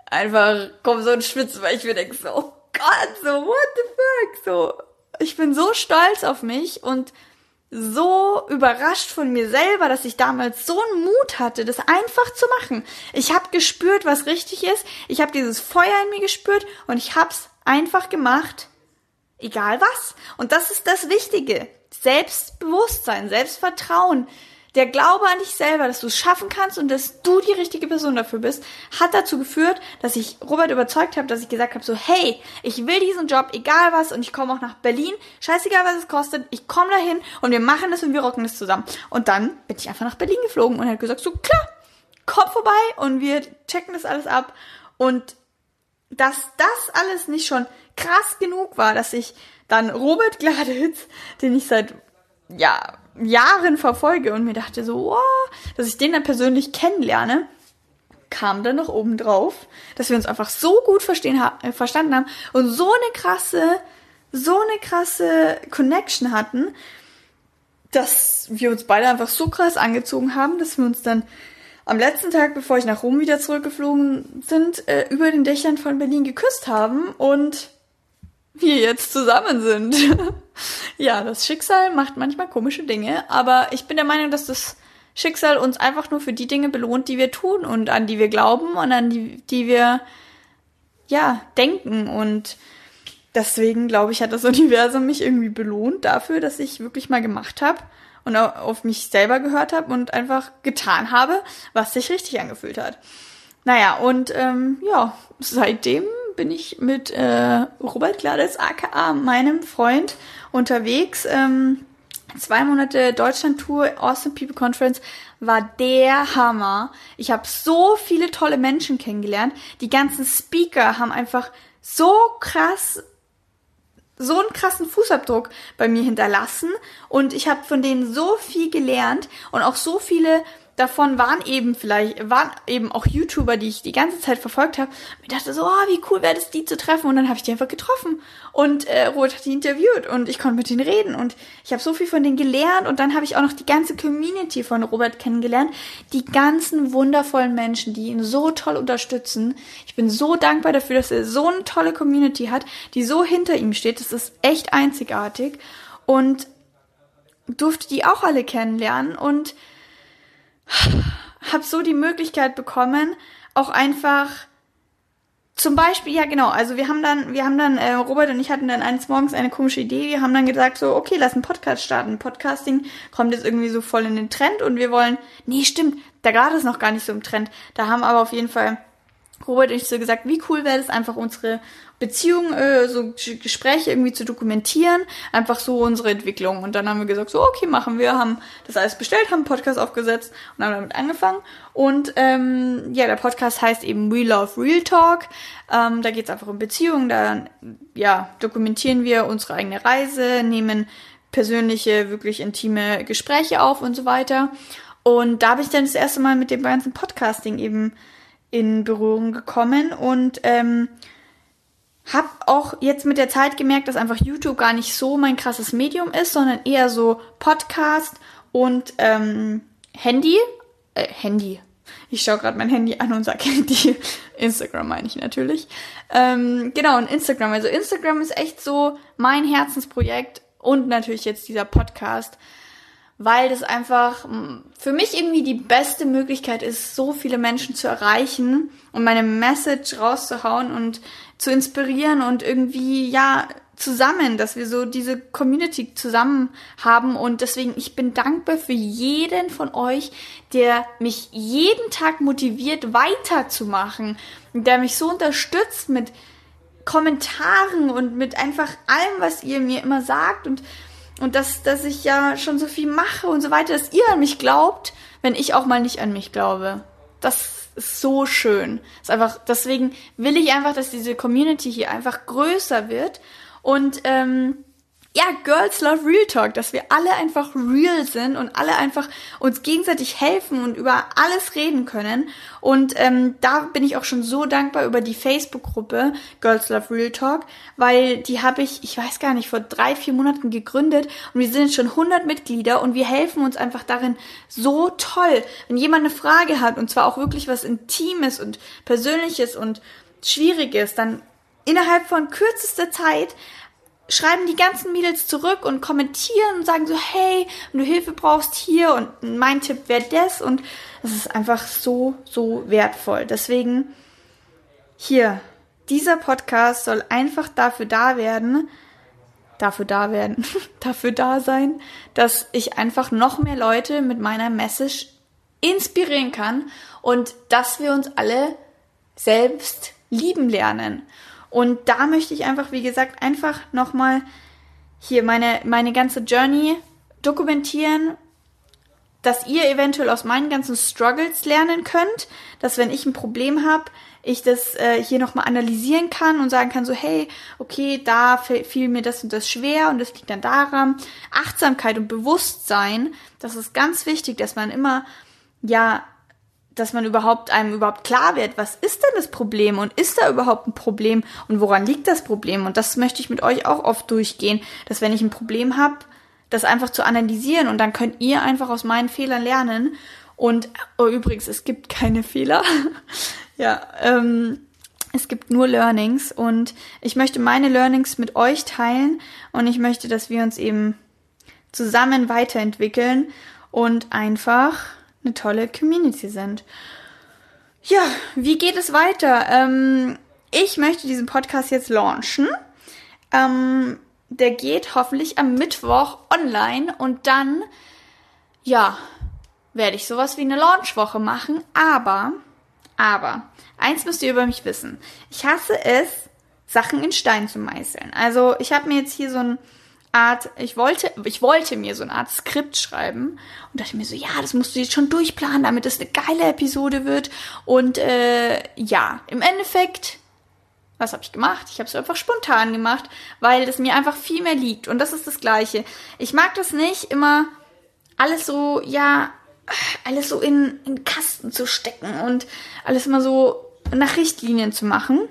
einfach komm so ein Schwitz, weil ich mir denke so, oh Gott, so what the fuck, so. Ich bin so stolz auf mich und so überrascht von mir selber, dass ich damals so einen Mut hatte, das einfach zu machen. Ich habe gespürt, was richtig ist. Ich habe dieses Feuer in mir gespürt und ich hab's einfach gemacht, egal was. Und das ist das Wichtige. Selbstbewusstsein, Selbstvertrauen, der Glaube an dich selber, dass du es schaffen kannst und dass du die richtige Person dafür bist, hat dazu geführt, dass ich Robert überzeugt habe, dass ich gesagt habe, so, hey, ich will diesen Job, egal was, und ich komme auch nach Berlin, scheißegal was es kostet, ich komme dahin und wir machen das und wir rocken das zusammen. Und dann bin ich einfach nach Berlin geflogen und hat gesagt, so, klar, komm vorbei und wir checken das alles ab. Und dass das alles nicht schon krass genug war, dass ich dann Robert Gladitz, den ich seit ja, Jahren verfolge und mir dachte so, oh, dass ich den dann persönlich kennenlerne, kam dann noch oben drauf, dass wir uns einfach so gut verstehen, äh, verstanden haben und so eine krasse, so eine krasse Connection hatten, dass wir uns beide einfach so krass angezogen haben, dass wir uns dann am letzten Tag, bevor ich nach Rom wieder zurückgeflogen sind, äh, über den Dächern von Berlin geküsst haben und wir jetzt zusammen sind. ja, das Schicksal macht manchmal komische Dinge, aber ich bin der Meinung, dass das Schicksal uns einfach nur für die Dinge belohnt, die wir tun und an die wir glauben und an die, die wir, ja, denken und deswegen glaube ich, hat das Universum mich irgendwie belohnt dafür, dass ich wirklich mal gemacht habe und auf mich selber gehört habe und einfach getan habe, was sich richtig angefühlt hat. Naja, und ähm, ja, seitdem bin ich mit äh, Robert Gladys, aka meinem Freund, unterwegs. Ähm, zwei Monate Deutschland-Tour, Awesome People Conference war der Hammer. Ich habe so viele tolle Menschen kennengelernt. Die ganzen Speaker haben einfach so krass so einen krassen Fußabdruck bei mir hinterlassen und ich habe von denen so viel gelernt und auch so viele davon waren eben vielleicht, waren eben auch YouTuber, die ich die ganze Zeit verfolgt habe. Ich dachte so, oh, wie cool wäre das, die zu treffen. Und dann habe ich die einfach getroffen. Und äh, Robert hat die interviewt und ich konnte mit denen reden. Und ich habe so viel von denen gelernt. Und dann habe ich auch noch die ganze Community von Robert kennengelernt. Die ganzen wundervollen Menschen, die ihn so toll unterstützen. Ich bin so dankbar dafür, dass er so eine tolle Community hat, die so hinter ihm steht. Das ist echt einzigartig. Und durfte die auch alle kennenlernen und habe so die Möglichkeit bekommen, auch einfach zum Beispiel, ja genau, also wir haben dann, wir haben dann, äh, Robert und ich hatten dann eines Morgens eine komische Idee, wir haben dann gesagt so, okay, lass einen Podcast starten. Podcasting kommt jetzt irgendwie so voll in den Trend und wir wollen, nee, stimmt, da gerade ist noch gar nicht so im Trend. Da haben aber auf jeden Fall Robert und ich so gesagt, wie cool wäre es einfach unsere Beziehung, äh, so Gespräche irgendwie zu dokumentieren, einfach so unsere Entwicklung. Und dann haben wir gesagt, so okay, machen wir, haben das alles bestellt, haben einen Podcast aufgesetzt und haben damit angefangen. Und ähm, ja, der Podcast heißt eben We Love Real Talk. Ähm, da geht es einfach um Beziehungen, da ja, dokumentieren wir unsere eigene Reise, nehmen persönliche, wirklich intime Gespräche auf und so weiter. Und da habe ich dann das erste Mal mit dem ganzen Podcasting eben in Berührung gekommen und ähm, habe auch jetzt mit der Zeit gemerkt, dass einfach YouTube gar nicht so mein krasses Medium ist, sondern eher so Podcast und ähm, Handy. Äh, Handy. Ich schaue gerade mein Handy an und sage Handy. Instagram meine ich natürlich. Ähm, genau, und Instagram. Also Instagram ist echt so mein Herzensprojekt und natürlich jetzt dieser Podcast weil das einfach für mich irgendwie die beste Möglichkeit ist, so viele Menschen zu erreichen und meine Message rauszuhauen und zu inspirieren und irgendwie, ja, zusammen, dass wir so diese Community zusammen haben. Und deswegen ich bin dankbar für jeden von euch, der mich jeden Tag motiviert weiterzumachen, der mich so unterstützt mit Kommentaren und mit einfach allem, was ihr mir immer sagt. Und und dass, dass ich ja schon so viel mache und so weiter, dass ihr an mich glaubt, wenn ich auch mal nicht an mich glaube. Das ist so schön. Ist einfach, deswegen will ich einfach, dass diese Community hier einfach größer wird. Und ähm, ja, Girls Love Real Talk, dass wir alle einfach real sind und alle einfach uns gegenseitig helfen und über alles reden können. Und ähm, da bin ich auch schon so dankbar über die Facebook-Gruppe Girls Love Real Talk, weil die habe ich, ich weiß gar nicht, vor drei, vier Monaten gegründet und wir sind schon 100 Mitglieder und wir helfen uns einfach darin so toll. Wenn jemand eine Frage hat und zwar auch wirklich was Intimes und Persönliches und Schwieriges, dann innerhalb von kürzester Zeit schreiben die ganzen Mädels zurück und kommentieren und sagen so, hey, wenn du Hilfe brauchst hier und mein Tipp wäre das und es ist einfach so, so wertvoll. Deswegen hier, dieser Podcast soll einfach dafür da werden, dafür da werden, dafür da sein, dass ich einfach noch mehr Leute mit meiner Message inspirieren kann und dass wir uns alle selbst lieben lernen. Und da möchte ich einfach, wie gesagt, einfach nochmal hier meine, meine ganze Journey dokumentieren, dass ihr eventuell aus meinen ganzen Struggles lernen könnt, dass wenn ich ein Problem habe, ich das äh, hier nochmal analysieren kann und sagen kann, so, hey, okay, da fiel mir das und das schwer und das liegt dann daran. Achtsamkeit und Bewusstsein, das ist ganz wichtig, dass man immer, ja, dass man überhaupt einem überhaupt klar wird, was ist denn das Problem und ist da überhaupt ein Problem und woran liegt das Problem? Und das möchte ich mit euch auch oft durchgehen, dass wenn ich ein Problem habe, das einfach zu analysieren und dann könnt ihr einfach aus meinen Fehlern lernen. Und oh, übrigens, es gibt keine Fehler. ja, ähm, es gibt nur Learnings und ich möchte meine Learnings mit euch teilen und ich möchte, dass wir uns eben zusammen weiterentwickeln und einfach eine tolle Community sind. Ja, wie geht es weiter? Ähm, ich möchte diesen Podcast jetzt launchen. Ähm, der geht hoffentlich am Mittwoch online und dann, ja, werde ich sowas wie eine Launchwoche machen. Aber, aber, eins müsst ihr über mich wissen. Ich hasse es, Sachen in Stein zu meißeln. Also ich habe mir jetzt hier so ein Art, ich wollte, ich wollte mir so eine Art Skript schreiben und dachte mir so, ja, das musst du jetzt schon durchplanen, damit es eine geile Episode wird. Und äh, ja, im Endeffekt, was habe ich gemacht? Ich habe es einfach spontan gemacht, weil es mir einfach viel mehr liegt. Und das ist das Gleiche. Ich mag das nicht, immer alles so, ja, alles so in, in Kasten zu stecken und alles immer so nach Richtlinien zu machen.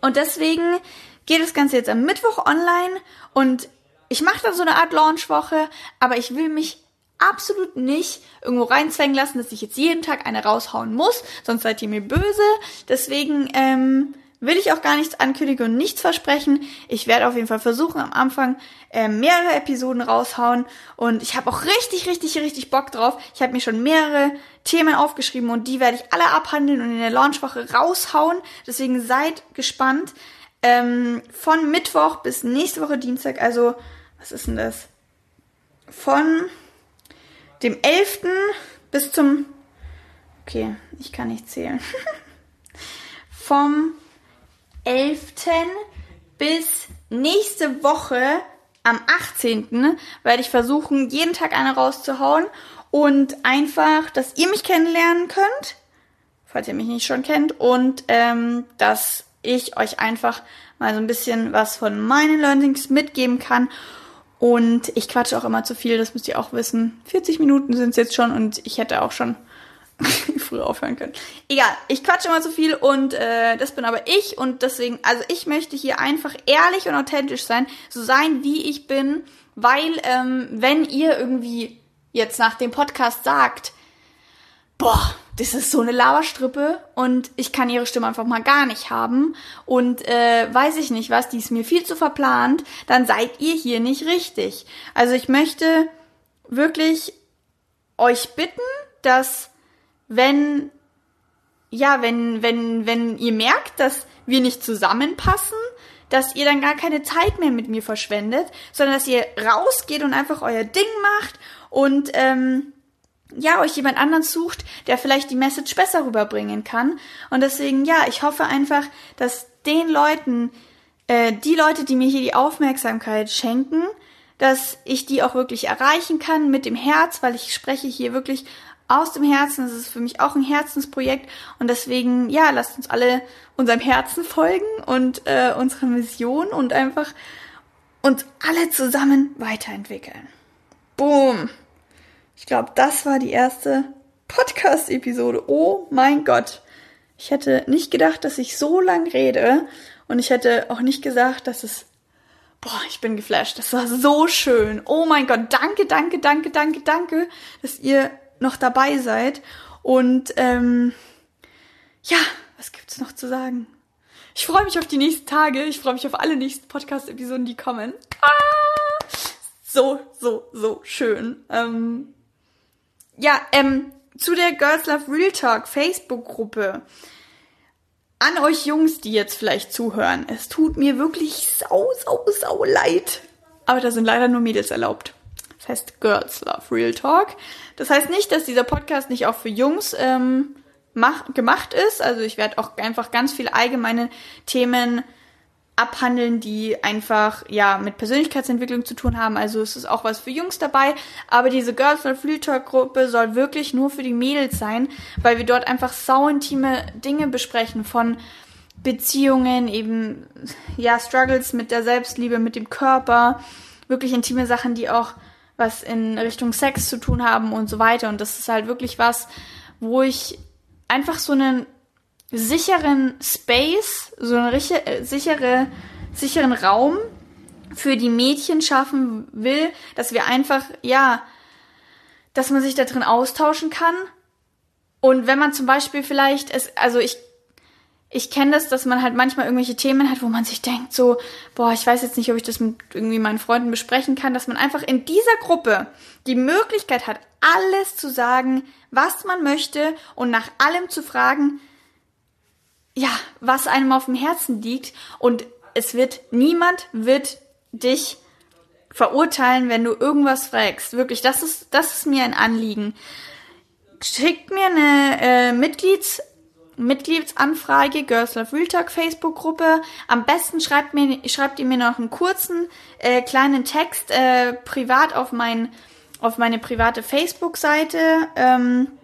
Und deswegen geht das Ganze jetzt am Mittwoch online und ich mache da so eine Art Launchwoche, aber ich will mich absolut nicht irgendwo reinzwängen lassen, dass ich jetzt jeden Tag eine raushauen muss, sonst seid ihr mir böse. Deswegen ähm, will ich auch gar nichts ankündigen und nichts versprechen. Ich werde auf jeden Fall versuchen, am Anfang äh, mehrere Episoden raushauen. Und ich habe auch richtig, richtig, richtig Bock drauf. Ich habe mir schon mehrere Themen aufgeschrieben und die werde ich alle abhandeln und in der Launchwoche raushauen. Deswegen seid gespannt. Ähm, von Mittwoch bis nächste Woche Dienstag, also was ist denn das? Von dem 11. bis zum... Okay, ich kann nicht zählen. Vom 11. bis nächste Woche am 18. werde ich versuchen, jeden Tag eine rauszuhauen und einfach, dass ihr mich kennenlernen könnt, falls ihr mich nicht schon kennt, und ähm, dass ich euch einfach mal so ein bisschen was von meinen Learnings mitgeben kann. Und ich quatsche auch immer zu viel, das müsst ihr auch wissen. 40 Minuten sind es jetzt schon und ich hätte auch schon früher aufhören können. Egal, ich quatsche immer zu viel und äh, das bin aber ich und deswegen, also ich möchte hier einfach ehrlich und authentisch sein, so sein, wie ich bin, weil ähm, wenn ihr irgendwie jetzt nach dem Podcast sagt, boah, das ist so eine Laberstrippe und ich kann ihre Stimme einfach mal gar nicht haben und äh, weiß ich nicht was, die ist mir viel zu verplant, dann seid ihr hier nicht richtig. Also ich möchte wirklich euch bitten, dass wenn, ja, wenn, wenn, wenn ihr merkt, dass wir nicht zusammenpassen, dass ihr dann gar keine Zeit mehr mit mir verschwendet, sondern dass ihr rausgeht und einfach euer Ding macht und ähm, ja, euch jemand anderen sucht, der vielleicht die Message besser rüberbringen kann. Und deswegen, ja, ich hoffe einfach, dass den Leuten, äh, die Leute, die mir hier die Aufmerksamkeit schenken, dass ich die auch wirklich erreichen kann mit dem Herz, weil ich spreche hier wirklich aus dem Herzen. Das ist für mich auch ein Herzensprojekt und deswegen, ja, lasst uns alle unserem Herzen folgen und äh, unserer Mission und einfach uns alle zusammen weiterentwickeln. Boom. Ich glaube, das war die erste Podcast-Episode. Oh mein Gott. Ich hätte nicht gedacht, dass ich so lang rede und ich hätte auch nicht gesagt, dass es Boah, ich bin geflasht. Das war so schön. Oh mein Gott, danke, danke, danke, danke, danke, dass ihr noch dabei seid. Und ähm, ja, was gibt's noch zu sagen? Ich freue mich auf die nächsten Tage. Ich freue mich auf alle nächsten Podcast-Episoden, die kommen. Ah! So, so, so schön. Ähm, ja, ähm, zu der Girls Love Real Talk Facebook-Gruppe. An euch Jungs, die jetzt vielleicht zuhören. Es tut mir wirklich sau, sau, sau leid. Aber da sind leider nur Mädels erlaubt. Das heißt Girls Love Real Talk. Das heißt nicht, dass dieser Podcast nicht auch für Jungs ähm, mach, gemacht ist. Also ich werde auch einfach ganz viele allgemeine Themen abhandeln, die einfach ja mit Persönlichkeitsentwicklung zu tun haben. Also es ist auch was für Jungs dabei, aber diese Girls Love Real Talk Gruppe soll wirklich nur für die Mädels sein, weil wir dort einfach sauintime Dinge besprechen von Beziehungen, eben ja Struggles mit der Selbstliebe, mit dem Körper, wirklich intime Sachen, die auch was in Richtung Sex zu tun haben und so weiter. Und das ist halt wirklich was, wo ich einfach so einen sicheren Space, so einen äh, sichere, sicheren Raum für die Mädchen schaffen will, dass wir einfach, ja, dass man sich da drin austauschen kann. Und wenn man zum Beispiel vielleicht es, also ich ich kenne das, dass man halt manchmal irgendwelche Themen hat, wo man sich denkt, so, boah, ich weiß jetzt nicht, ob ich das mit irgendwie meinen Freunden besprechen kann, dass man einfach in dieser Gruppe die Möglichkeit hat, alles zu sagen, was man möchte und nach allem zu fragen, ja, was einem auf dem Herzen liegt und es wird, niemand wird dich verurteilen, wenn du irgendwas fragst. Wirklich, das ist, das ist mir ein Anliegen. Schickt mir eine äh, Mitglieds Mitgliedsanfrage Girls Love Real Talk Facebook-Gruppe. Am besten schreibt, mir, schreibt ihr mir noch einen kurzen äh, kleinen Text äh, privat auf, mein, auf meine private Facebook-Seite. Ähm,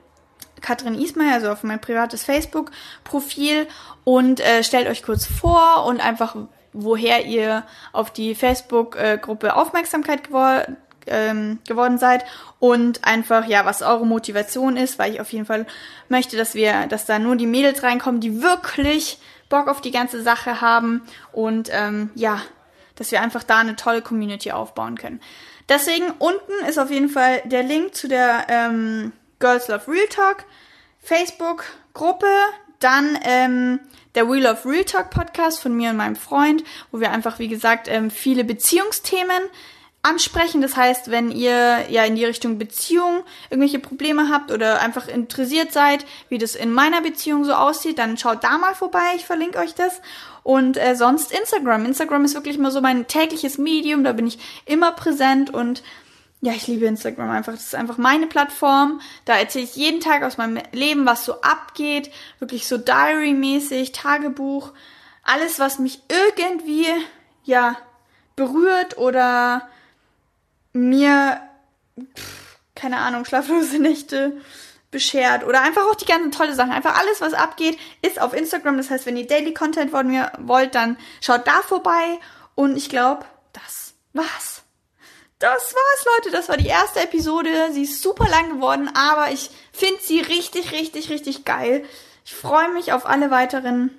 Katrin Ismail, also auf mein privates Facebook-Profil. Und äh, stellt euch kurz vor und einfach woher ihr auf die Facebook-Gruppe Aufmerksamkeit geworden ähm, geworden seid. Und einfach, ja, was eure Motivation ist, weil ich auf jeden Fall möchte, dass wir, dass da nur die Mädels reinkommen, die wirklich Bock auf die ganze Sache haben. Und ähm, ja, dass wir einfach da eine tolle Community aufbauen können. Deswegen unten ist auf jeden Fall der Link zu der ähm, Girls Love Real Talk Facebook Gruppe, dann ähm, der Wheel of Real Talk Podcast von mir und meinem Freund, wo wir einfach, wie gesagt, ähm, viele Beziehungsthemen ansprechen. Das heißt, wenn ihr ja in die Richtung Beziehung irgendwelche Probleme habt oder einfach interessiert seid, wie das in meiner Beziehung so aussieht, dann schaut da mal vorbei. Ich verlinke euch das. Und äh, sonst Instagram. Instagram ist wirklich immer so mein tägliches Medium. Da bin ich immer präsent und ja, ich liebe Instagram einfach. Das ist einfach meine Plattform. Da erzähle ich jeden Tag aus meinem Leben, was so abgeht. Wirklich so Diary-mäßig, Tagebuch. Alles, was mich irgendwie, ja, berührt oder mir, pff, keine Ahnung, schlaflose Nächte beschert oder einfach auch die ganzen tolle Sachen. Einfach alles, was abgeht, ist auf Instagram. Das heißt, wenn ihr Daily Content von mir wollt, dann schaut da vorbei. Und ich glaube, das war's. Das war's, Leute. Das war die erste Episode. Sie ist super lang geworden, aber ich finde sie richtig, richtig, richtig geil. Ich freue mich auf alle weiteren.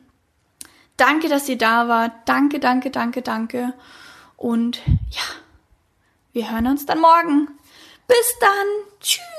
Danke, dass ihr da wart. Danke, danke, danke, danke. Und ja, wir hören uns dann morgen. Bis dann. Tschüss.